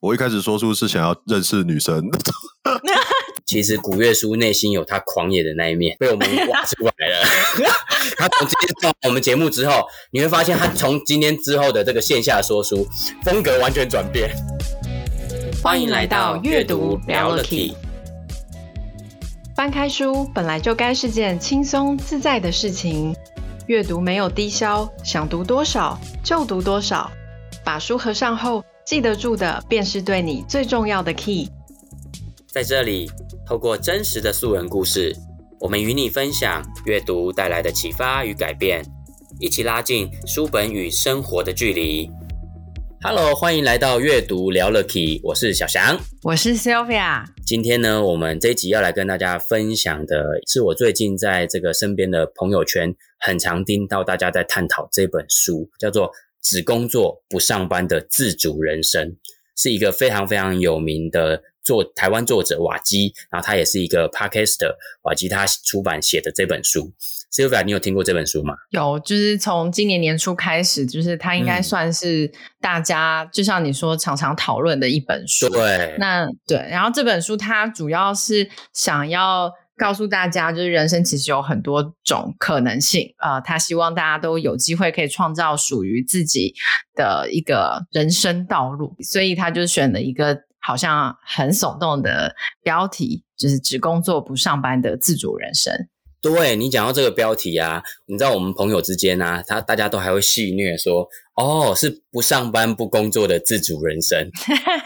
我一开始说书是想要认识女生。其实古月书内心有他狂野的那一面，被我们挖出来了。他从今天到我们节目之后，你会发现他从今天之后的这个线下说书风格完全转变。欢迎来到阅读聊了 key。翻开书本来就该是件轻松自在的事情，阅读没有低消，想读多少就读多少。把书合上后，记得住的便是对你最重要的 key。在这里，透过真实的素人故事，我们与你分享阅读带来的启发与改变，一起拉近书本与生活的距离。Hello，欢迎来到阅读聊了 key，我是小翔，我是 Sylvia。今天呢，我们这一集要来跟大家分享的是我最近在这个身边的朋友圈很常听到大家在探讨这本书，叫做《只工作不上班的自主人生》，是一个非常非常有名的。作台湾作者瓦基，然后他也是一个 podcaster，瓦基他出版写的这本书，Sylvia，你有听过这本书吗？有，就是从今年年初开始，就是他应该算是大家、嗯、就像你说常常讨论的一本书。对，那对，然后这本书它主要是想要告诉大家，就是人生其实有很多种可能性啊、呃，他希望大家都有机会可以创造属于自己的一个人生道路，所以他就选了一个。好像很耸动的标题，就是只工作不上班的自主人生。对，你讲到这个标题啊，你知道我们朋友之间啊，他大家都还会戏谑说，哦，是不上班不工作的自主人生，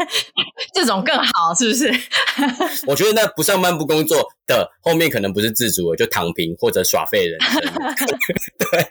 这种更好，是不是？我觉得那不上班不工作的后面可能不是自主，就躺平或者耍废人生。对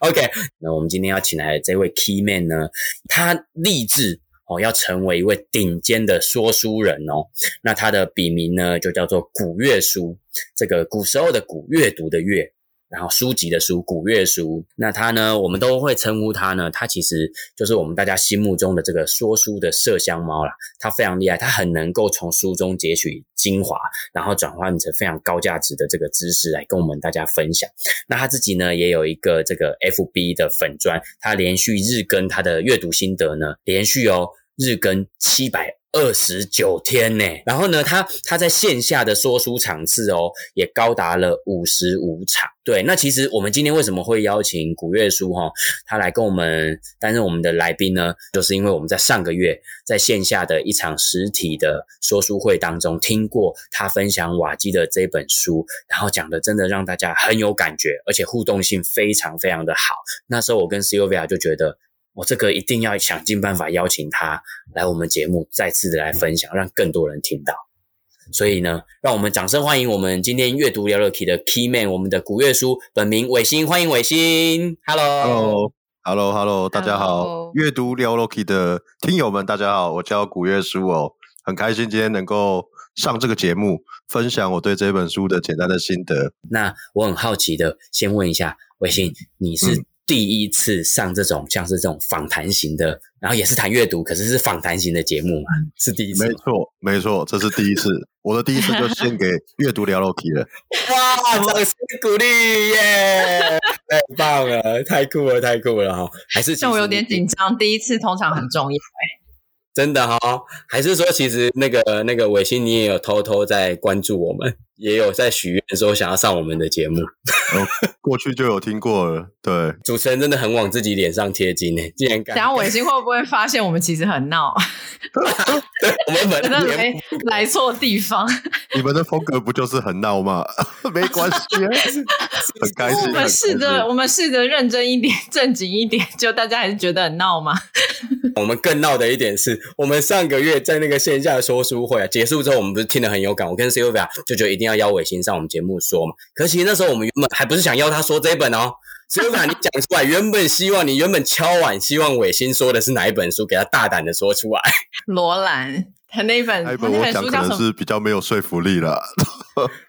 ，OK，那我们今天要请来的这位 Key Man 呢，他立志。哦，要成为一位顶尖的说书人哦。那他的笔名呢，就叫做古月书。这个古时候的古，阅读的阅，然后书籍的书，古月书。那他呢，我们都会称呼他呢，他其实就是我们大家心目中的这个说书的麝香猫啦。他非常厉害，他很能够从书中截取精华，然后转换成非常高价值的这个知识来跟我们大家分享。那他自己呢，也有一个这个 FB 的粉砖，他连续日更他的阅读心得呢，连续哦。日更七百二十九天呢，然后呢，他他在线下的说书场次哦，也高达了五十五场。对，那其实我们今天为什么会邀请古月书哈，他来跟我们担任我们的来宾呢？就是因为我们在上个月在线下的一场实体的说书会当中，听过他分享瓦基的这本书，然后讲的真的让大家很有感觉，而且互动性非常非常的好。那时候我跟 Sylvia 就觉得。我这个一定要想尽办法邀请他来我们节目，再次的来分享，让更多人听到。所以呢，让我们掌声欢迎我们今天阅读聊了 key 的 Key Man，我们的古月书本名伟星，欢迎伟星。Hello，Hello，Hello，Hello，大家好。阅读聊了 key 的听友们，大家好，我叫古月书哦，很开心今天能够上这个节目，分享我对这本书的简单的心得。那我很好奇的，先问一下伟星，你是、嗯？第一次上这种像是这种访谈型的，然后也是谈阅读，可是是访谈型的节目嘛？是第一次。没错，没错，这是第一次。我的第一次就献给阅读聊了 key 了。哇，掌声鼓励耶！太棒了，太酷了，太酷了哈！还是像我有点紧张，第一次通常很重要哎。真的哈、哦？还是说其实那个那个伟星你也有偷偷在关注我们？也有在许愿说想要上我们的节目，哦，过去就有听过了。对，主持人真的很往自己脸上贴金呢。竟然敢，然后伟星会不会发现我们其实很闹？对，我们本来没来错地方。你们的风格不就是很闹吗？没关系，很开心。我们试着，我们试着认真一点，正经一点，就大家还是觉得很闹吗？我们更闹的一点是，我们上个月在那个线下的说书会啊结束之后，我们不是听得很有感。我跟 Sylvia 就觉得一定。要邀伟星上我们节目说嘛？可是其实那时候我们原本还不是想邀他说这一本哦。所以把你讲出来，原本希望你原本敲碗，希望伟星说的是哪一本书，给他大胆的说出来。罗兰，他那一本，那一本我讲可能是比较没有说服力了，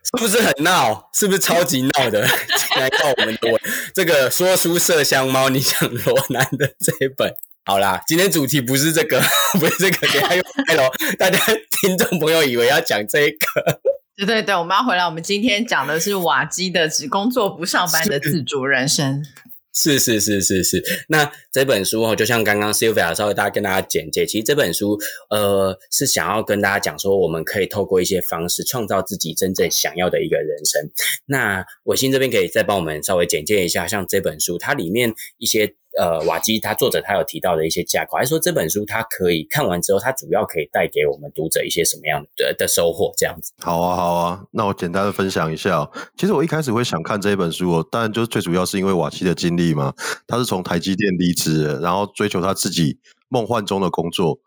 是不是很闹？是不是超级闹的？来告我们的这个说书麝香猫，你讲罗兰的这一本。好啦，今天主题不是这个，不是这个，给他用开了，大家听众朋友以为要讲这个。对对对，我们要回来。我们今天讲的是瓦基的“只工作不上班的自主人生”。是是是是是。那这本书哦，就像刚刚 Sylvia 稍微大家跟大家简介，其实这本书呃是想要跟大家讲说，我们可以透过一些方式创造自己真正想要的一个人生。那伟星这边可以再帮我们稍微简介一下，像这本书它里面一些。呃，瓦基他作者他有提到的一些架构，还是说这本书它可以看完之后，它主要可以带给我们读者一些什么样的的收获？这样子。好啊，好啊，那我简单的分享一下哦。其实我一开始会想看这一本书哦，当然就最主要是因为瓦基的经历嘛。他是从台积电离职，然后追求他自己梦幻中的工作。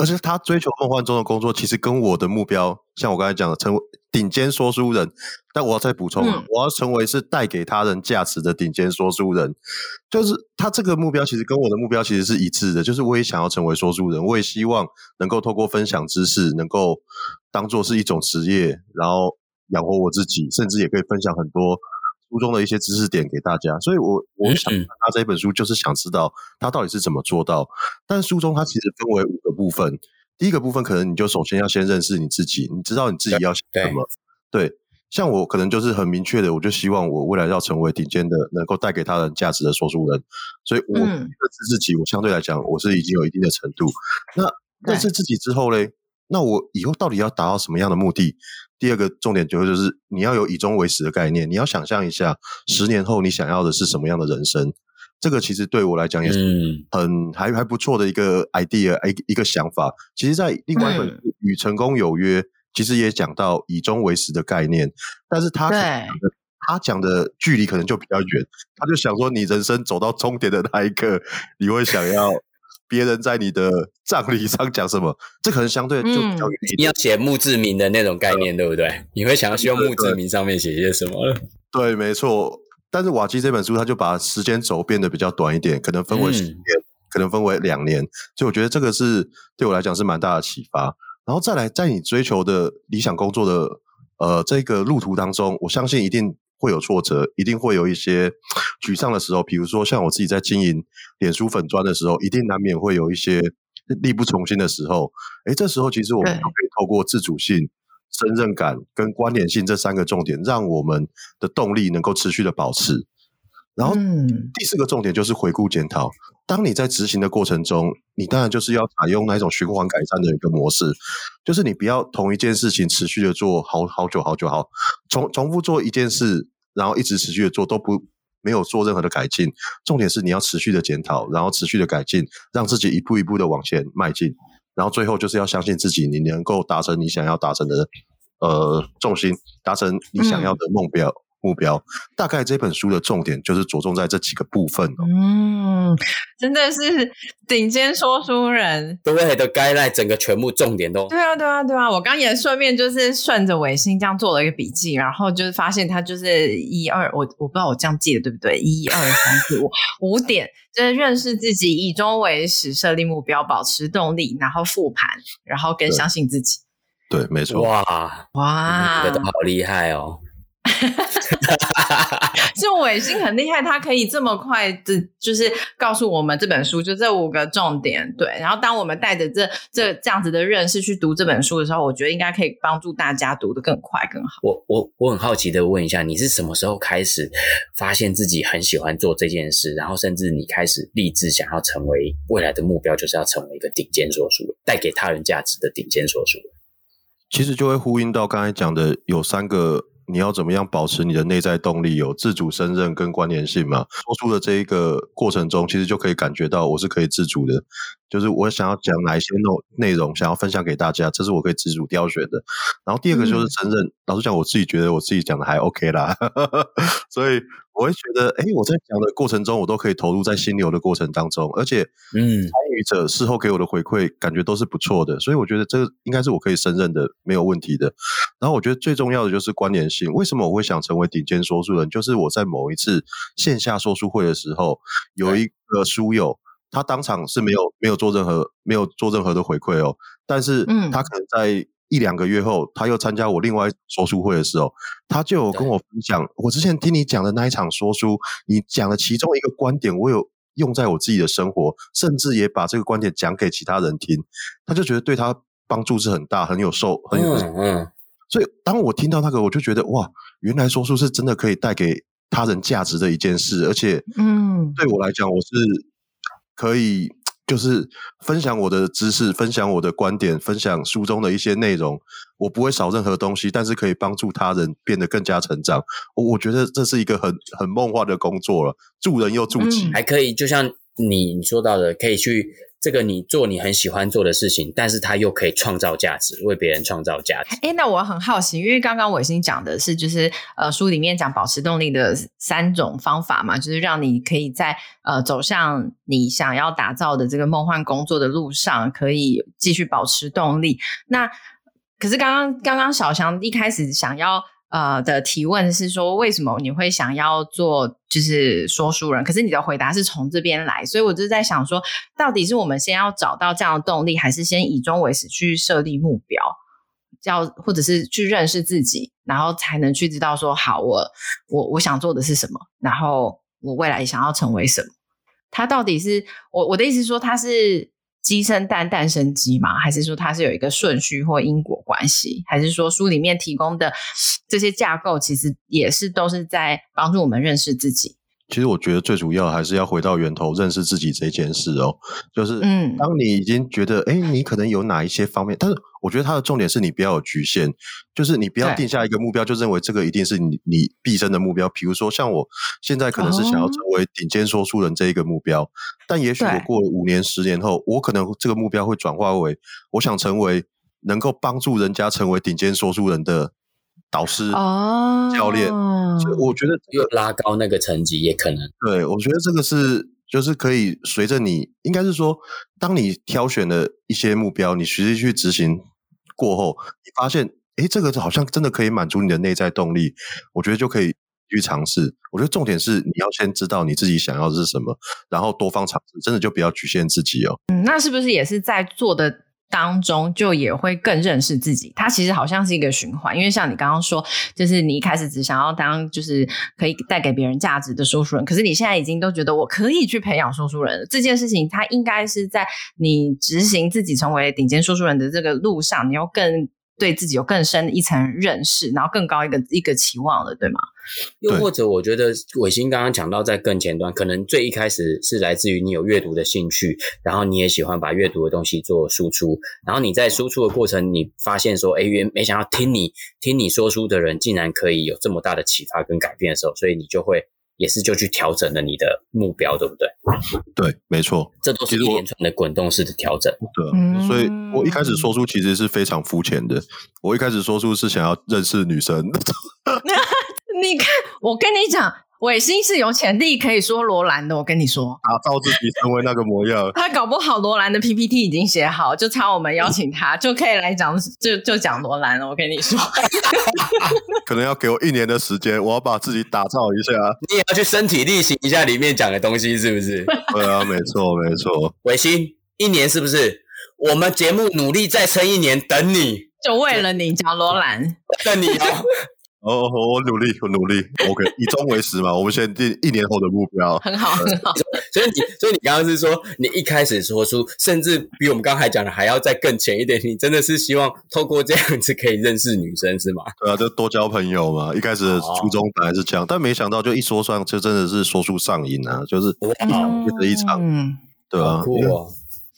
而且他追求梦幻中的工作，其实跟我的目标，像我刚才讲的，成为顶尖说书人。但我要再补充，嗯、我要成为是带给他人价值的顶尖说书人。就是他这个目标，其实跟我的目标其实是一致的。就是我也想要成为说书人，我也希望能够透过分享知识，能够当做是一种职业，然后养活我自己，甚至也可以分享很多。书中的一些知识点给大家，所以我我想他这一本书就是想知道他到底是怎么做到。但书中它其实分为五个部分，第一个部分可能你就首先要先认识你自己，你知道你自己要什么。对，像我可能就是很明确的，我就希望我未来要成为顶尖的，能够带给他人价值的说书人。所以我认识自己，我相对来讲我是已经有一定的程度。那认识自己之后嘞，那我以后到底要达到什么样的目的？第二个重点就是，就是你要有以终为始的概念，你要想象一下，十年后你想要的是什么样的人生。这个其实对我来讲也是很还还不错的一个 idea，一一个想法。其实，在另外一本《与成功有约》，其实也讲到以终为始的概念，但是他他讲的距离可能就比较远。他就想说，你人生走到终点的那一刻，你会想要。别人在你的葬礼上讲什么，这可能相对就比较远一点。你要写墓志铭的那种概念，对不对？你会想要希望墓志铭上面写些什么？对，没错。但是瓦基这本书，他就把时间轴变得比较短一点，可能分为十年，嗯、可能分为两年。所以我觉得这个是对我来讲是蛮大的启发。然后再来，在你追求的理想工作的呃这个路途当中，我相信一定。会有挫折，一定会有一些沮丧的时候。比如说，像我自己在经营脸书粉砖的时候，一定难免会有一些力不从心的时候。诶，这时候其实我们可以透过自主性、胜任感跟关联性这三个重点，让我们的动力能够持续的保持。然后，第四个重点就是回顾检讨。当你在执行的过程中，你当然就是要采用那一种循环改善的一个模式，就是你不要同一件事情持续的做好好久好久好，重重复做一件事，然后一直持续的做都不没有做任何的改进。重点是你要持续的检讨，然后持续的改进，让自己一步一步的往前迈进，然后最后就是要相信自己，你能够达成你想要达成的呃重心，达成你想要的目标。嗯目标大概这本书的重点就是着重在这几个部分哦。嗯，真的是顶尖说书人，对的，guideline 整个全部重点都对啊，对啊，对啊。我刚也顺便就是顺着伟星这样做了一个笔记，然后就是发现他就是一二，我我不知道我这样记的对不对？一二三四五五点，就是认识自己，以终为始，设立目标，保持动力，然后复盘，然后更相信自己。对，对，没错。哇哇，这个都好厉害哦。就伟星很厉害，他可以这么快的，就是告诉我们这本书就这五个重点。对，然后当我们带着这这这样子的认识去读这本书的时候，我觉得应该可以帮助大家读得更快更好。我我我很好奇的问一下，你是什么时候开始发现自己很喜欢做这件事，然后甚至你开始立志想要成为未来的目标，就是要成为一个顶尖说书人，带给他人价值的顶尖说书人？其实就会呼应到刚才讲的有三个。你要怎么样保持你的内在动力，有自主、胜任跟关联性嘛？说出的这一个过程中，其实就可以感觉到我是可以自主的，就是我想要讲哪一些内内容，想要分享给大家，这是我可以自主挑选的。然后第二个就是胜任，嗯、老实讲，我自己觉得我自己讲的还 OK 啦，所以。我会觉得，哎，我在讲的过程中，我都可以投入在心流的过程当中，而且，嗯，参与者事后给我的回馈，感觉都是不错的，所以我觉得这个应该是我可以胜任的，没有问题的。然后我觉得最重要的就是关联性。为什么我会想成为顶尖说书人？就是我在某一次线下说书会的时候，有一个书友，他当场是没有没有做任何没有做任何的回馈哦，但是，嗯，他可能在。一两个月后，他又参加我另外说书会的时候，他就有跟我分享，我之前听你讲的那一场说书，你讲的其中一个观点，我有用在我自己的生活，甚至也把这个观点讲给其他人听，他就觉得对他帮助是很大，很有受，很有，嗯嗯。所以当我听到那个，我就觉得哇，原来说书是真的可以带给他人价值的一件事，而且，嗯，对我来讲，我是。可以就是分享我的知识，分享我的观点，分享书中的一些内容。我不会少任何东西，但是可以帮助他人变得更加成长。我我觉得这是一个很很梦幻的工作了，助人又助己，嗯，还可以，就像你你说到的，可以去。这个你做你很喜欢做的事情，但是它又可以创造价值，为别人创造价值。诶，那我很好奇，因为刚刚我已经讲的是，就是呃书里面讲保持动力的三种方法嘛，就是让你可以在呃走向你想要打造的这个梦幻工作的路上，可以继续保持动力。那可是刚刚刚刚小翔一开始想要。呃的提问是说，为什么你会想要做就是说书人？可是你的回答是从这边来，所以我就在想说，到底是我们先要找到这样的动力，还是先以终为始去设立目标，要或者是去认识自己，然后才能去知道说，好，我我我想做的是什么，然后我未来想要成为什么？他到底是我我的意思说，他是。鸡生蛋，蛋生鸡吗？还是说它是有一个顺序或因果关系？还是说书里面提供的这些架构，其实也是都是在帮助我们认识自己？其实我觉得最主要还是要回到源头，认识自己这件事哦。就是，嗯，当你已经觉得，哎、嗯，你可能有哪一些方面，但是我觉得它的重点是你不要有局限，就是你不要定下一个目标，就认为这个一定是你你毕生的目标。比如说，像我现在可能是想要成为顶尖说书人这一个目标，哦、但也许我过了五年、十年后，我可能这个目标会转化为，我想成为能够帮助人家成为顶尖说书人的。导师、哦、教练，所以我觉得又拉高那个层级也可能。对，我觉得这个是就是可以随着你，应该是说，当你挑选了一些目标，你实际去执行过后，你发现，哎，这个好像真的可以满足你的内在动力，我觉得就可以去尝试。我觉得重点是你要先知道你自己想要的是什么，然后多方尝试，真的就不要局限自己哦。嗯，那是不是也是在做的？当中就也会更认识自己，它其实好像是一个循环，因为像你刚刚说，就是你一开始只想要当就是可以带给别人价值的说书人，可是你现在已经都觉得我可以去培养说书人。这件事情，它应该是在你执行自己成为顶尖说书人的这个路上，你要更。对自己有更深一层认识，然后更高一个一个期望了，对吗？又或者，我觉得伟星刚刚讲到，在更前端，可能最一开始是来自于你有阅读的兴趣，然后你也喜欢把阅读的东西做输出，然后你在输出的过程，你发现说，哎，原没想到听你听你说书的人，竟然可以有这么大的启发跟改变的时候，所以你就会。也是就去调整了你的目标，对不对？对，没错，这都是一连串的滚动式的调整。对、嗯，所以我一开始说出其实是非常肤浅的。我一开始说出是想要认识女生。你看，我跟你讲。伟星是有潜力可以说罗兰的，我跟你说，打造自己成为那个模样。他搞不好罗兰的 PPT 已经写好，就差我们邀请他，就可以来讲，就就讲罗兰了。我跟你说，可能要给我一年的时间，我要把自己打造一下。你也要去身体力行一下里面讲的东西，是不是？对啊，没错，没错。伟星，一年是不是？我们节目努力再撑一年，等你，就为了你讲罗兰，等你啊。哦，我努力，我努力。OK，以终为始嘛，我们先定一年后的目标。很好，很好。所以你，所以你刚刚是说，你一开始说出，甚至比我们刚才讲的还要再更浅一点。你真的是希望透过这样子可以认识女生，是吗？对啊，就多交朋友嘛。一开始的初衷本来是这样，但没想到就一说上，就真的是说出上瘾啊，就是一场接着一场。嗯，对啊。酷哦。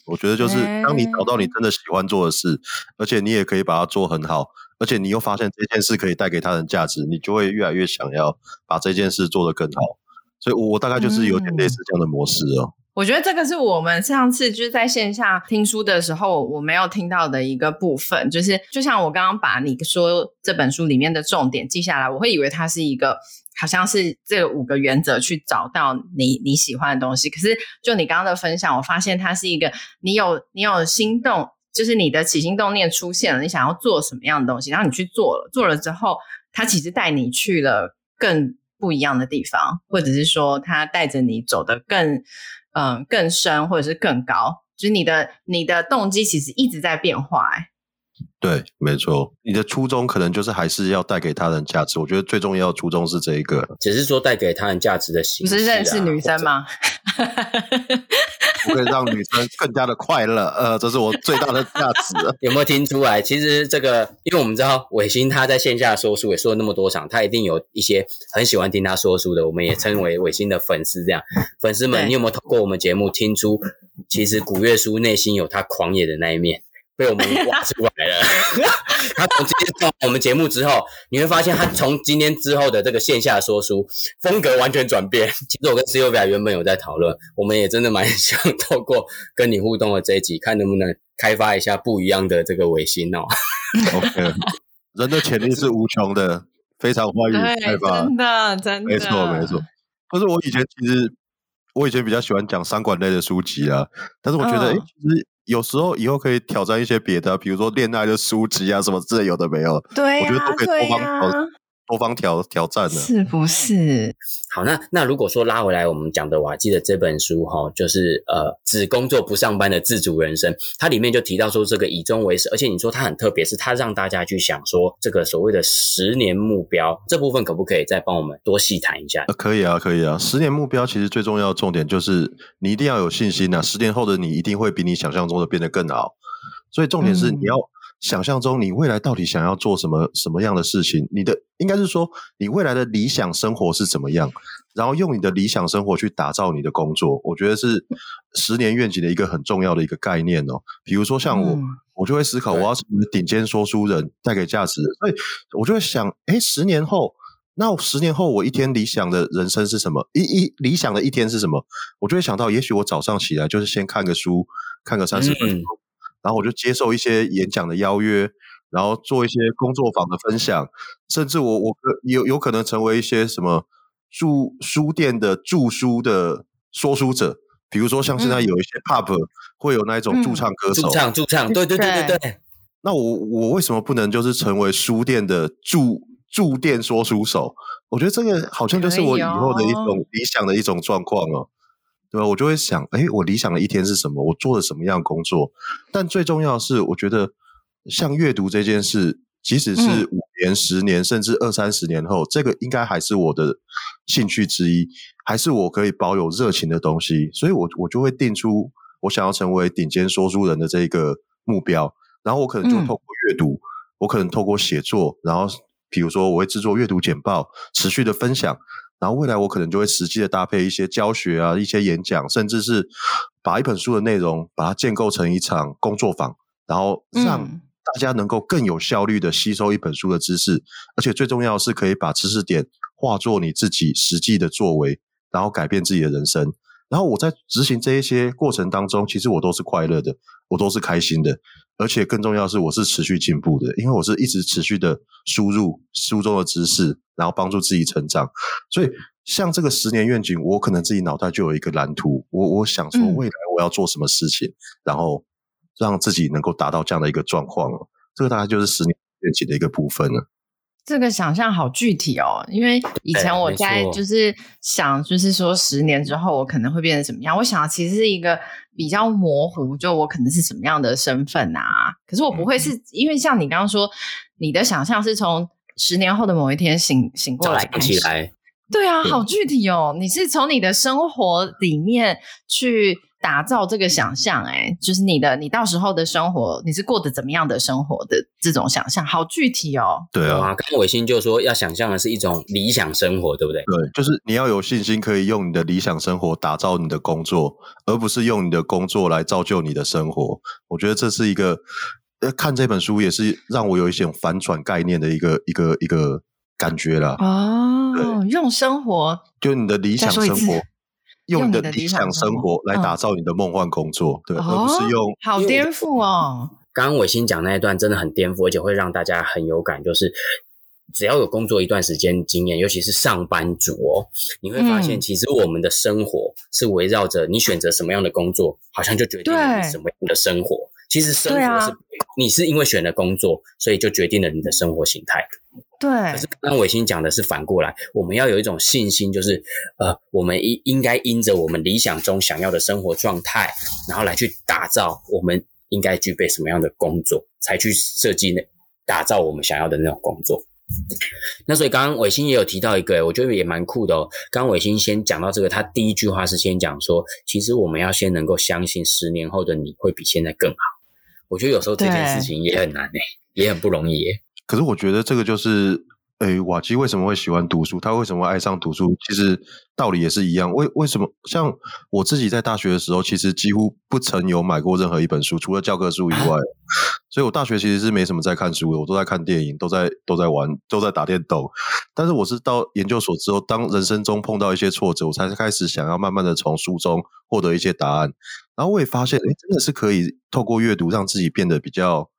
我觉得就是当你找到你真的喜欢做的事，而且你也可以把它做很好。而且你又发现这件事可以带给他人价值，你就会越来越想要把这件事做得更好。所以，我大概就是有点类似这样的模式哦。我觉得这个是我们上次就是在线下听书的时候，我没有听到的一个部分，就是就像我刚刚把你说这本书里面的重点记下来，我会以为它是一个好像是这五个原则去找到你你喜欢的东西。可是就你刚刚的分享，我发现它是一个你有你有心动。就是你的起心动念出现了，你想要做什么样的东西，然后你去做了，做了之后，他其实带你去了更不一样的地方，或者是说他带着你走得更嗯更深，或者是更高。就是你的你的动机其实一直在变化，哎，对，没错，你的初衷可能就是还是要带给他人价值。我觉得最重要的初衷是这一个，只是说带给他人价值的形式、啊。不是认识女生吗？我可以让女生更加的快乐，呃，这是我最大的价值。有没有听出来？其实这个，因为我们知道伟星他在线下说书也说了那么多场，他一定有一些很喜欢听他说书的，我们也称为伟星的粉丝。这样，粉丝们，你有没有透过我们节目听出，其实古月书内心有他狂野的那一面？被我们挖出来了。他从今天上我们节目之后，你会发现他从今天之后的这个线下说书风格完全转变。其实我跟 Sylvia 原本有在讨论，我们也真的蛮 想透过跟你互动的这一集，看能不能开发一下不一样的这个维新哦。OK，人的潜力是无穷的，非常欢迎开发。真的，真的，没错，没错。可是我以前其实我以前比较喜欢讲商管类的书籍啊，但是我觉得，哎、哦，其实。有时候以后可以挑战一些别的，比如说恋爱的书籍啊，什么之类有的没有？对、啊，我觉得都可以多方挑、啊、多方挑挑战的，是不是？好，那那如果说拉回来，我们讲的瓦基的这本书哈，就是呃，只工作不上班的自主人生，它里面就提到说这个以终为始，而且你说它很特别，是它让大家去想说这个所谓的十年目标这部分，可不可以再帮我们多细谈一下？呃，可以啊，可以啊。十年目标其实最重要的重点就是你一定要有信心啊，十年后的你一定会比你想象中的变得更好，所以重点是你要。想象中你未来到底想要做什么什么样的事情？你的应该是说你未来的理想生活是怎么样？然后用你的理想生活去打造你的工作，我觉得是十年愿景的一个很重要的一个概念哦。比如说像我，嗯、我就会思考我要成为顶尖说书人，带给价值。所以我就会想，哎，十年后，那十年后我一天理想的人生是什么？一一理想的一天是什么？我就会想到，也许我早上起来就是先看个书，看个三十分钟。嗯然后我就接受一些演讲的邀约，然后做一些工作坊的分享，甚至我我有有可能成为一些什么驻书店的驻书的说书者，比如说像现在有一些 pub、嗯、会有那一种驻唱歌手，驻、嗯、唱驻唱，对对对对对。那我我为什么不能就是成为书店的驻驻店说书手？我觉得这个好像就是我以后的一种理想的一种状况哦。对吧？我就会想，哎，我理想的一天是什么？我做了什么样的工作？但最重要的是，我觉得像阅读这件事，即使是五年、十年，甚至二三十年后，这个应该还是我的兴趣之一，还是我可以保有热情的东西。所以我我就会定出我想要成为顶尖说书人的这个目标。然后我可能就透过阅读，我可能透过写作，然后比如说我会制作阅读简报，持续的分享。然后未来我可能就会实际的搭配一些教学啊，一些演讲，甚至是把一本书的内容把它建构成一场工作坊，然后让大家能够更有效率的吸收一本书的知识，而且最重要的是可以把知识点化作你自己实际的作为，然后改变自己的人生。然后我在执行这一些过程当中，其实我都是快乐的，我都是开心的。而且更重要的是，我是持续进步的，因为我是一直持续的输入书中的知识，然后帮助自己成长。所以，像这个十年愿景，我可能自己脑袋就有一个蓝图，我我想说未来我要做什么事情，嗯、然后让自己能够达到这样的一个状况。这个大概就是十年愿景的一个部分了。这个想象好具体哦，因为以前我在就是想，就是说十年之后我可能会变成什么样。我想其实是一个比较模糊，就我可能是什么样的身份啊。可是我不会是、嗯、因为像你刚刚说，你的想象是从十年后的某一天醒醒过来开始。对啊，好具体哦。你是从你的生活里面去。打造这个想象，哎，就是你的，你到时候的生活，你是过得怎么样的生活的这种想象，好具体哦。对啊，刚刚伟星就说要想象的是一种理想生活，对不对？对，就是你要有信心，可以用你的理想生活打造你的工作，而不是用你的工作来造就你的生活。我觉得这是一个，呃，看这本书也是让我有一种反转概念的一个一个一个感觉了。哦，用生活，就你的理想生活。用你的理想生活来打造你的梦幻工作，嗯、对，而不是用好颠覆哦。刚刚伟星讲那一段真的很颠覆，而且会让大家很有感。就是只要有工作一段时间经验，尤其是上班族哦，你会发现其实我们的生活是围绕着你选择什么样的工作，好像就决定了你什么样的生活。其实生活是你是因为选了工作，所以就决定了你的生活形态。对，可是刚刚伟星讲的是反过来，我们要有一种信心，就是呃，我们应应该因着我们理想中想要的生活状态，然后来去打造我们应该具备什么样的工作，才去设计那打造我们想要的那种工作。那所以刚刚伟星也有提到一个，我觉得也蛮酷的哦。刚刚伟星先讲到这个，他第一句话是先讲说，其实我们要先能够相信十年后的你会比现在更好。我觉得有时候这件事情也很难诶，也很不容易诶。可是我觉得这个就是。诶，瓦基为什么会喜欢读书？他为什么会爱上读书？其实道理也是一样。为为什么像我自己在大学的时候，其实几乎不曾有买过任何一本书，除了教科书以外。所以我大学其实是没什么在看书的，我都在看电影，都在都在玩，都在打电动。但是我是到研究所之后，当人生中碰到一些挫折，我才开始想要慢慢的从书中获得一些答案。然后我也发现，诶，真的是可以透过阅读让自己变得比较。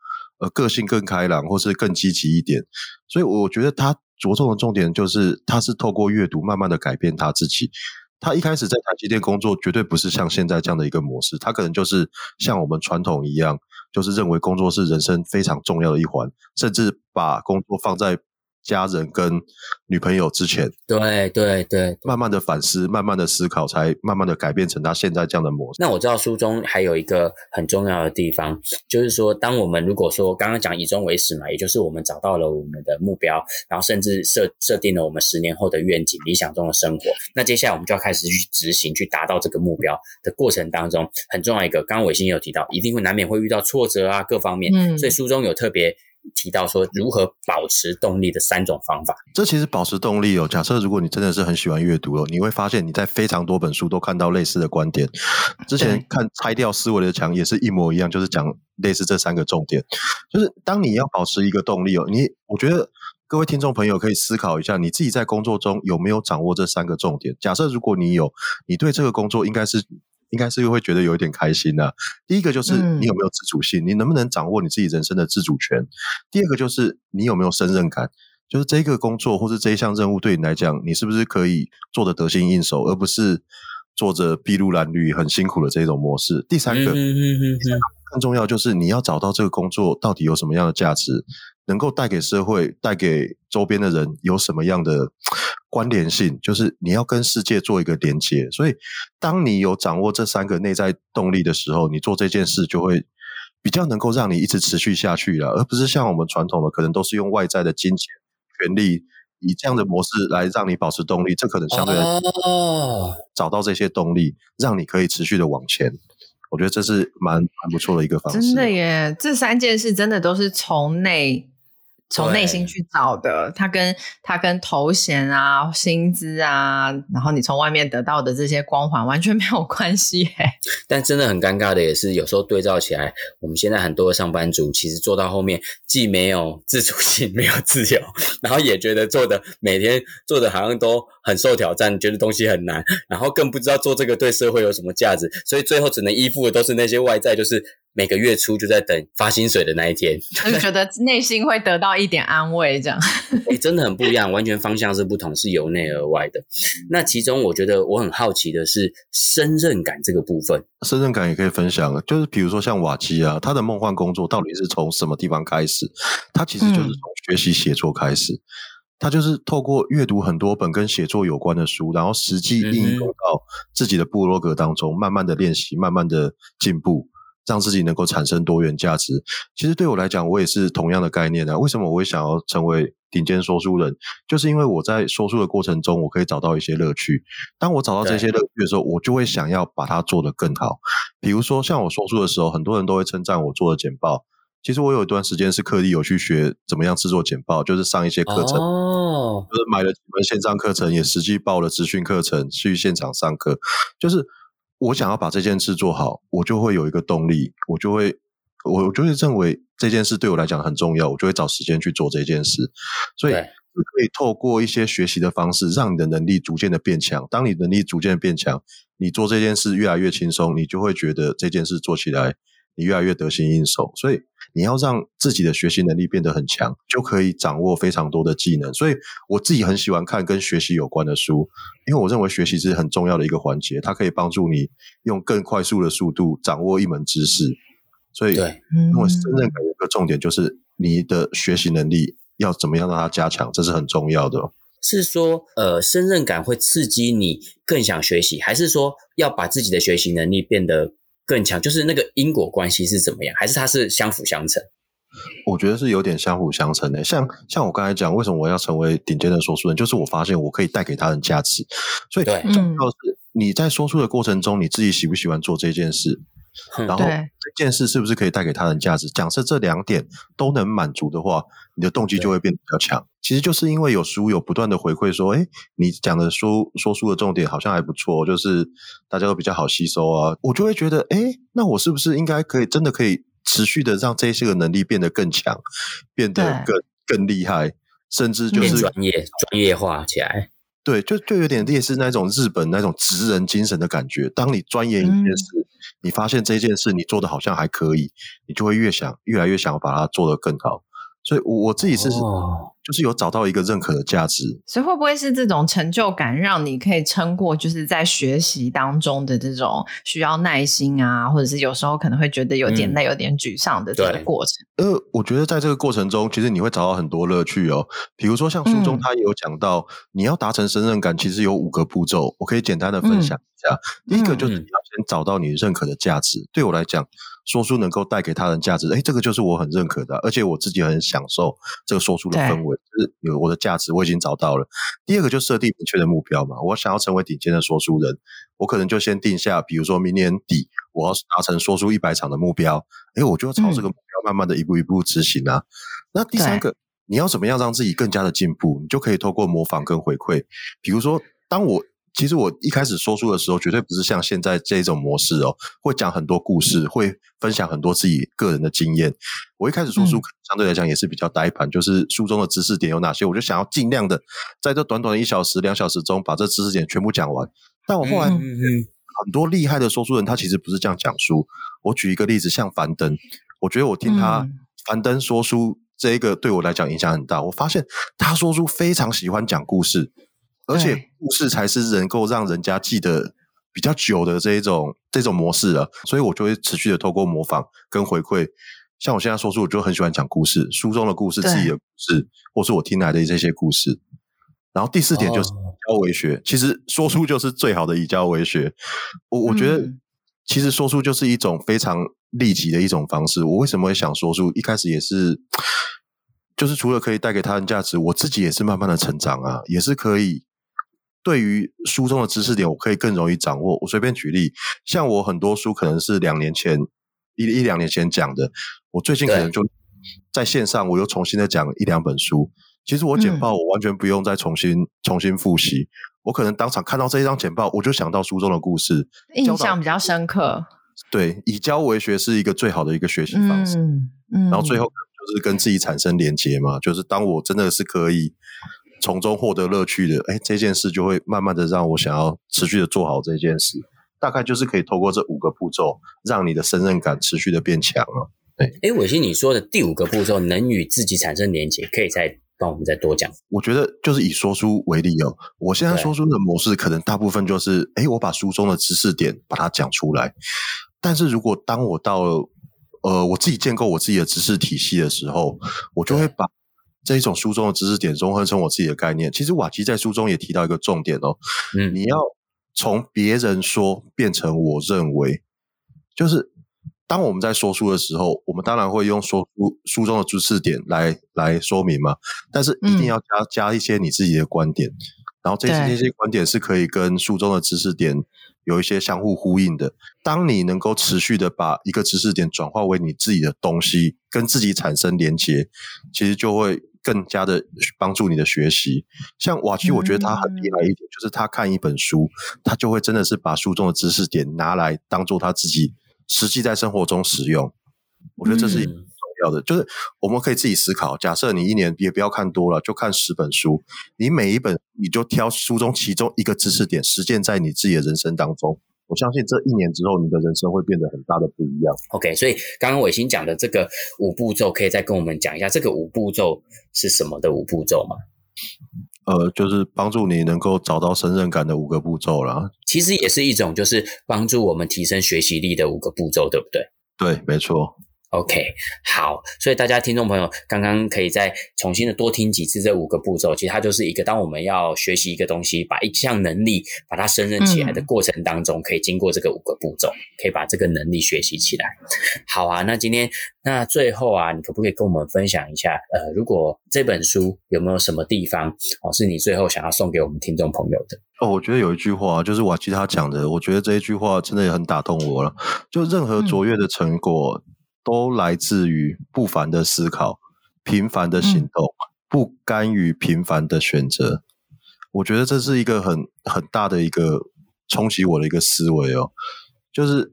呃，个性更开朗，或是更积极一点，所以我觉得他着重的重点就是，他是透过阅读慢慢的改变他自己。他一开始在台积电工作，绝对不是像现在这样的一个模式，他可能就是像我们传统一样，就是认为工作是人生非常重要的一环，甚至把工作放在。家人跟女朋友之前，对对对，慢慢的反思，慢慢的思考，才慢慢的改变成他现在这样的模式。那我知道书中还有一个很重要的地方，就是说，当我们如果说刚刚讲以终为始嘛，也就是我们找到了我们的目标，然后甚至设设定了我们十年后的愿景、理想中的生活，那接下来我们就要开始去执行，去达到这个目标的过程当中，很重要一个，刚刚伟星也有提到，一定会难免会遇到挫折啊，各方面，嗯，所以书中有特别。提到说如何保持动力的三种方法，这其实保持动力哦。假设如果你真的是很喜欢阅读哦，你会发现你在非常多本书都看到类似的观点。之前看拆掉思维的墙也是一模一样，就是讲类似这三个重点。就是当你要保持一个动力哦，你我觉得各位听众朋友可以思考一下，你自己在工作中有没有掌握这三个重点？假设如果你有，你对这个工作应该是。应该是会觉得有一点开心的、啊。第一个就是你有没有自主性，嗯、你能不能掌握你自己人生的自主权？第二个就是你有没有胜任感，就是这个工作或是这一项任务对你来讲，你是不是可以做得得心应手，而不是做着筚路蓝缕很辛苦的这种模式。第三个，更重要就是你要找到这个工作到底有什么样的价值，能够带给社会、带给周边的人有什么样的。关联性就是你要跟世界做一个连接，所以当你有掌握这三个内在动力的时候，你做这件事就会比较能够让你一直持续下去了，而不是像我们传统的可能都是用外在的金钱、权力，以这样的模式来让你保持动力，这可能相对来说找到这些动力，让你可以持续的往前。我觉得这是蛮蛮不错的一个方式。真的耶，这三件事真的都是从内。从内心去找的，他跟他跟头衔啊、薪资啊，然后你从外面得到的这些光环完全没有关系。但真的很尴尬的也是，有时候对照起来，我们现在很多的上班族其实做到后面，既没有自主性，没有自由，然后也觉得做的每天做的好像都很受挑战，觉得东西很难，然后更不知道做这个对社会有什么价值，所以最后只能依附的都是那些外在，就是。每个月初就在等发薪水的那一天，就觉得内心会得到一点安慰，这样。哎、欸，真的很不一样，完全方向是不同，是由内而外的。那其中我觉得我很好奇的是胜任感这个部分。胜任感也可以分享，就是比如说像瓦基啊，他的梦幻工作到底是从什么地方开始？他其实就是从学习写作开始，嗯、他就是透过阅读很多本跟写作有关的书，然后实际应用到自己的部落格当中，嗯、慢慢的练习，慢慢的进步。让自己能够产生多元价值，其实对我来讲，我也是同样的概念啊。为什么我会想要成为顶尖说书人？就是因为我在说书的过程中，我可以找到一些乐趣。当我找到这些乐趣的时候，我就会想要把它做得更好。比如说，像我说书的时候，很多人都会称赞我做的简报。其实我有一段时间是刻意有去学怎么样制作简报，就是上一些课程，哦，就是买了几门线上课程，也实际报了资讯课程，去现场上课，就是。我想要把这件事做好，我就会有一个动力，我就会，我就会认为这件事对我来讲很重要，我就会找时间去做这件事。所以，可以透过一些学习的方式，让你的能力逐渐的变强。当你能力逐渐的变强，你做这件事越来越轻松，你就会觉得这件事做起来你越来越得心应手。所以，你要让自己的学习能力变得很强，就可以掌握非常多的技能。所以，我自己很喜欢看跟学习有关的书。因为我认为学习是很重要的一个环节，它可以帮助你用更快速的速度掌握一门知识。所以，对，因为胜任感有一个重点就是你的学习能力要怎么样让它加强，这是很重要的。是说，呃，胜任感会刺激你更想学习，还是说要把自己的学习能力变得更强？就是那个因果关系是怎么样？还是它是相辅相成？我觉得是有点相辅相成的。像像我刚才讲，为什么我要成为顶尖的说书人？就是我发现我可以带给他人价值。所以重要是你在说书的过程中，你自己喜不喜欢做这件事？然后这件事是不是可以带给他人价值？假设这两点都能满足的话，你的动机就会变得比较强。其实就是因为有书友不断的回馈说，哎，你讲的说说书的重点好像还不错，就是大家都比较好吸收啊，我就会觉得，哎，那我是不是应该可以真的可以持续的让这些个能力变得更强，变得更更厉害，甚至就是专业专业化起来。对，就就有点类似那种日本那种职人精神的感觉。当你钻研一件事，嗯、你发现这件事你做的好像还可以，你就会越想越来越想把它做得更好。所以，我我自己是。哦就是有找到一个认可的价值，所以会不会是这种成就感让你可以撑过，就是在学习当中的这种需要耐心啊，或者是有时候可能会觉得有点累、嗯、有点沮丧的这个过程？呃，我觉得在这个过程中，其实你会找到很多乐趣哦。比如说像书中他也有讲到，嗯、你要达成胜任感，其实有五个步骤，我可以简单的分享一下。嗯、第一个就是你要先找到你认可的价值。嗯、对我来讲，说书能够带给他人价值，诶，这个就是我很认可的，而且我自己很享受这个说书的氛围。就是有我的价值，我已经找到了。第二个就设定明确的目标嘛，我想要成为顶尖的说书人，我可能就先定下，比如说明年底我要达成说书一百场的目标，诶，我就要朝这个目标慢慢的一步一步执行啊。嗯、那第三个，你要怎么样让自己更加的进步？你就可以透过模仿跟回馈，比如说当我。其实我一开始说书的时候，绝对不是像现在这种模式哦，会讲很多故事，会分享很多自己个人的经验。我一开始说书，相对来讲也是比较呆板，嗯、就是书中的知识点有哪些，我就想要尽量的在这短短的一小时、两小时中把这知识点全部讲完。但我后来很多厉害的说书人，他其实不是这样讲书。我举一个例子，像樊登，我觉得我听他樊登说书这一个对我来讲影响很大。我发现他说书非常喜欢讲故事。而且故事才是能够让人家记得比较久的这一种这种模式了，所以我就会持续的透过模仿跟回馈。像我现在说书，我就很喜欢讲故事，书中的故事、自己的故事，或是我听来的这些故事。然后第四点就是以教为学，其实说书就是最好的以教为学。我我觉得，其实说书就是一种非常利己的一种方式。我为什么会想说书？一开始也是，就是除了可以带给他人价值，我自己也是慢慢的成长啊，也是可以。对于书中的知识点，我可以更容易掌握。我随便举例，像我很多书可能是两年前一一两年前讲的，我最近可能就在线上，我又重新的讲一两本书。其实我简报我完全不用再重新、嗯、重新复习，我可能当场看到这一张简报，我就想到书中的故事，印象比较深刻。对，以教为学是一个最好的一个学习方式。嗯，嗯，然后最后就是跟自己产生连结嘛，就是当我真的是可以。从中获得乐趣的，哎，这件事就会慢慢的让我想要持续的做好这件事。大概就是可以透过这五个步骤，让你的胜任感持续的变强了。对，哎，伟新，你说的第五个步骤，能与自己产生连结，可以再帮我们再多讲。我觉得就是以说书为例哦，我现在说书的模式可能大部分就是，哎，我把书中的知识点把它讲出来。但是如果当我到了，呃，我自己建构我自己的知识体系的时候，我就会把。这一种书中的知识点融合成我自己的概念。其实瓦基在书中也提到一个重点哦，嗯，你要从别人说变成我认为，就是当我们在说书的时候，我们当然会用说书书中的知识点来来说明嘛，但是一定要加、嗯、加一些你自己的观点，然后这些这些观点是可以跟书中的知识点有一些相互呼应的。当你能够持续的把一个知识点转化为你自己的东西，跟自己产生连接，其实就会。更加的帮助你的学习，像瓦奇，我觉得他很厉害一点，就是他看一本书，他就会真的是把书中的知识点拿来当做他自己实际在生活中使用。我觉得这是要的，嗯、就是我们可以自己思考。假设你一年也不要看多了，就看十本书，你每一本你就挑书中其中一个知识点，实践在你自己的人生当中。我相信这一年之后，你的人生会变得很大的不一样。OK，所以刚刚伟星讲的这个五步骤，可以再跟我们讲一下，这个五步骤是什么的五步骤吗？呃，就是帮助你能够找到胜任感的五个步骤啦。其实也是一种，就是帮助我们提升学习力的五个步骤，对不对？对，没错。OK，好，所以大家听众朋友刚刚可以再重新的多听几次这五个步骤，其实它就是一个当我们要学习一个东西，把一项能力把它胜任起来的过程当中，嗯、可以经过这个五个步骤，可以把这个能力学习起来。好啊，那今天那最后啊，你可不可以跟我们分享一下？呃，如果这本书有没有什么地方哦，是你最后想要送给我们听众朋友的？哦，我觉得有一句话就是瓦基他讲的，我觉得这一句话真的也很打动我了。就任何卓越的成果。嗯都来自于不凡的思考、平凡的行动、嗯、不甘于平凡的选择。我觉得这是一个很很大的一个冲击我的一个思维哦，就是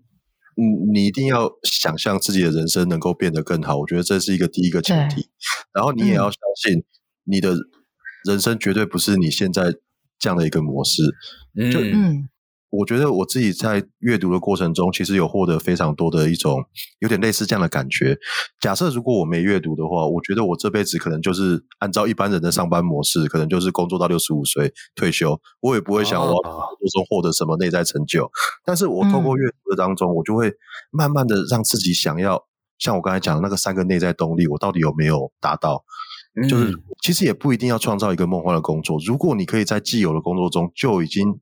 你你一定要想象自己的人生能够变得更好。我觉得这是一个第一个前提，然后你也要相信你的人生绝对不是你现在这样的一个模式。就嗯。我觉得我自己在阅读的过程中，其实有获得非常多的一种有点类似这样的感觉。假设如果我没阅读的话，我觉得我这辈子可能就是按照一般人的上班模式，可能就是工作到六十五岁退休，我也不会想我要从中获得什么内在成就。但是我透过阅读的当中，我就会慢慢的让自己想要，像我刚才讲的那个三个内在动力，我到底有没有达到？就是其实也不一定要创造一个梦幻的工作，如果你可以在既有的工作中就已经。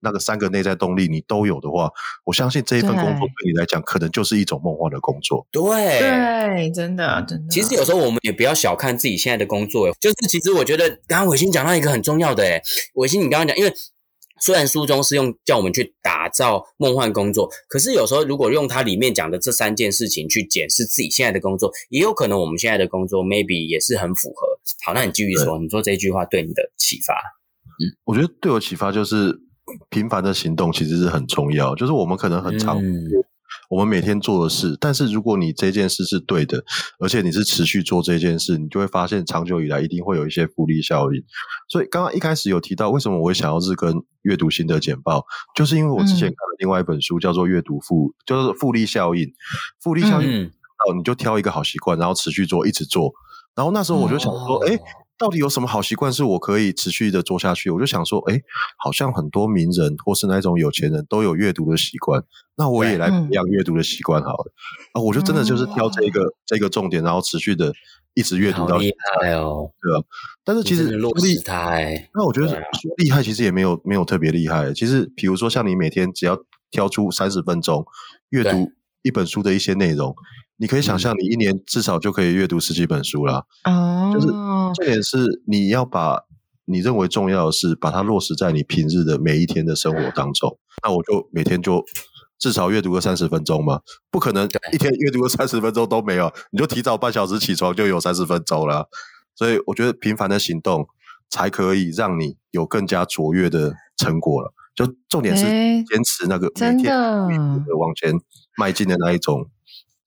那个三个内在动力你都有的话，我相信这一份工作对你来讲，可能就是一种梦幻的工作。对对，真的真的。其实有时候我们也不要小看自己现在的工作，就是其实我觉得刚刚伟星讲到一个很重要的，哎伟星你刚刚讲，因为虽然书中是用叫我们去打造梦幻工作，可是有时候如果用它里面讲的这三件事情去检视自己现在的工作，也有可能我们现在的工作 maybe 也是很符合。好，那你继续说，你说这一句话对你的启发？嗯，我觉得对我启发就是。平凡的行动其实是很重要，就是我们可能很常我们每天做的事，但是如果你这件事是对的，而且你是持续做这件事，你就会发现长久以来一定会有一些复利效应。所以刚刚一开始有提到，为什么我会想要日更阅读心得简报，就是因为我之前看了另外一本书，叫做《阅读复》，就是复利效应。复利效应，哦，你就挑一个好习惯，然后持续做，一直做。然后那时候我就想说，哎。到底有什么好习惯是我可以持续的做下去？我就想说，哎，好像很多名人或是那种有钱人都有阅读的习惯，那我也来培养阅读的习惯好了。啊，我就真的就是挑这个这个重点，然后持续的一直阅读到厉害哦，对吧？但是其实落实它，那我觉得说厉害其实也没有没有特别厉害。其实比如说像你每天只要挑出三十分钟阅读一本书的一些内容。你可以想象，你一年至少就可以阅读十几本书了。哦，就是重点是你要把你认为重要的事，把它落实在你平日的每一天的生活当中。那我就每天就至少阅读个三十分钟嘛，不可能一天阅读个三十分钟都没有，你就提早半小时起床就有三十分钟了。所以我觉得平凡的行动才可以让你有更加卓越的成果了。就重点是坚持那个每天往前迈进的那一种。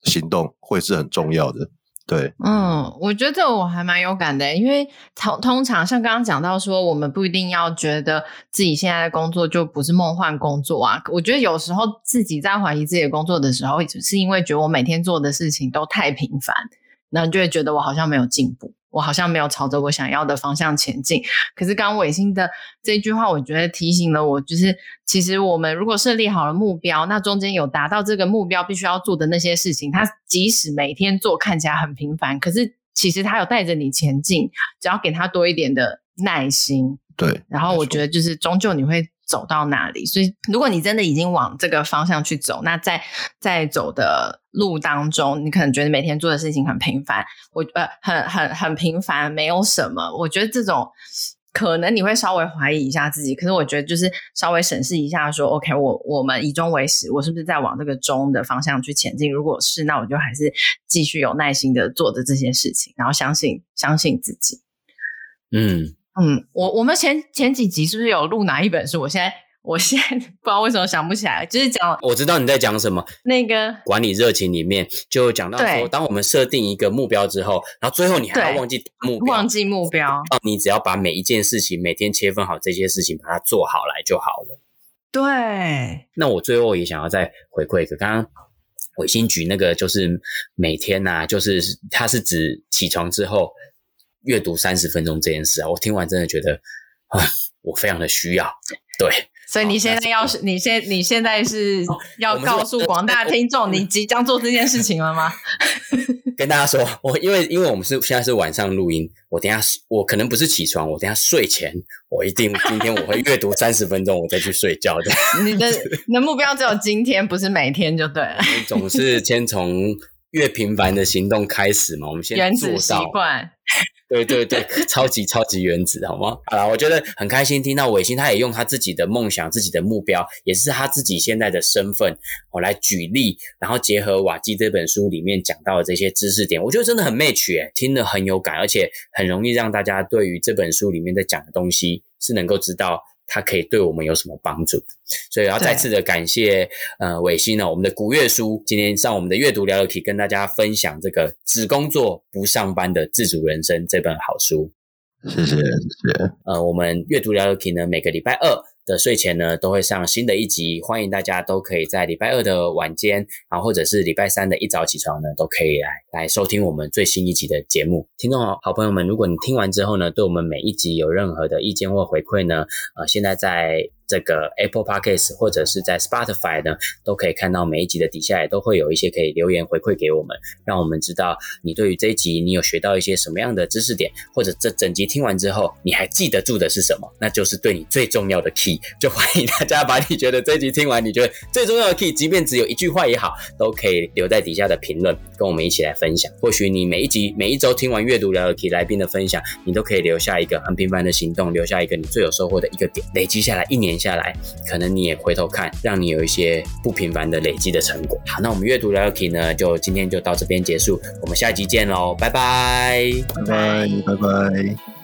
行动会是很重要的，对，嗯，我觉得我还蛮有感的，因为通通常像刚刚讲到说，我们不一定要觉得自己现在的工作就不是梦幻工作啊。我觉得有时候自己在怀疑自己的工作的时候，是因为觉得我每天做的事情都太平凡，那就会觉得我好像没有进步。我好像没有朝着我想要的方向前进，可是刚刚伟星的这句话，我觉得提醒了我，就是其实我们如果设立好了目标，那中间有达到这个目标必须要做的那些事情，它即使每天做看起来很平凡，可是其实它有带着你前进，只要给它多一点的耐心，对，然后我觉得就是终究你会。走到哪里？所以，如果你真的已经往这个方向去走，那在在走的路当中，你可能觉得每天做的事情很平凡，我呃很很很平凡，没有什么。我觉得这种可能你会稍微怀疑一下自己，可是我觉得就是稍微审视一下说，说 OK，我我们以终为始，我是不是在往这个终的方向去前进？如果是，那我就还是继续有耐心的做着这些事情，然后相信相信自己。嗯。嗯，我我们前前几集是不是有录哪一本书？我现在我现在 不知道为什么想不起来，就是讲我知道你在讲什么。那个管理热情里面就讲到说，当我们设定一个目标之后，然后最后你还要忘记目标，忘记目标，你只要把每一件事情每天切分好这些事情，把它做好来就好了。对。那我最后也想要再回馈一个，刚刚伟星举那个就是每天呐、啊，就是它是指起床之后。阅读三十分钟这件事啊，我听完真的觉得啊，我非常的需要。对。所以你现在要是，你现你现在是要告诉广大听众，你即将做这件事情了吗？跟大家说，我因为因为我们是现在是晚上录音，我等下我可能不是起床，我等下睡前，我一定今天我会阅读三十分钟，我再去睡觉的。你的你的目标只有今天，不是每天就对了。你总是先从越频繁的行动开始嘛，我们先做到。原子习惯。对对对，超级超级原子，好吗？好了，我觉得很开心听到伟星，他也用他自己的梦想、自己的目标，也是他自己现在的身份，我来举例，然后结合瓦基这本书里面讲到的这些知识点，我觉得真的很 match 诶，听得很有感，而且很容易让大家对于这本书里面在讲的东西是能够知道。它可以对我们有什么帮助？所以要再次的感谢呃伟星呢，我们的古月书今天上我们的阅读聊聊题，跟大家分享这个只工作不上班的自主人生这本好书。谢谢谢谢。呃，我们阅读聊聊题呢，每个礼拜二。的睡前呢，都会上新的一集，欢迎大家都可以在礼拜二的晚间，然后或者是礼拜三的一早起床呢，都可以来来收听我们最新一集的节目。听众好，好朋友们，如果你听完之后呢，对我们每一集有任何的意见或回馈呢，呃，现在在。这个 Apple Podcast 或者是在 Spotify 呢，都可以看到每一集的底下也都会有一些可以留言回馈给我们，让我们知道你对于这一集你有学到一些什么样的知识点，或者这整集听完之后你还记得住的是什么，那就是对你最重要的 key。就欢迎大家把你觉得这一集听完你觉得最重要的 key，即便只有一句话也好，都可以留在底下的评论，跟我们一起来分享。或许你每一集每一周听完阅读聊的 key 来宾的分享，你都可以留下一个很平凡的行动，留下一个你最有收获的一个点，累积下来一年。下来，可能你也回头看，让你有一些不平凡的累积的成果。好，那我们阅读 Lucky 呢，就今天就到这边结束，我们下一集见喽，拜拜，拜拜，拜拜。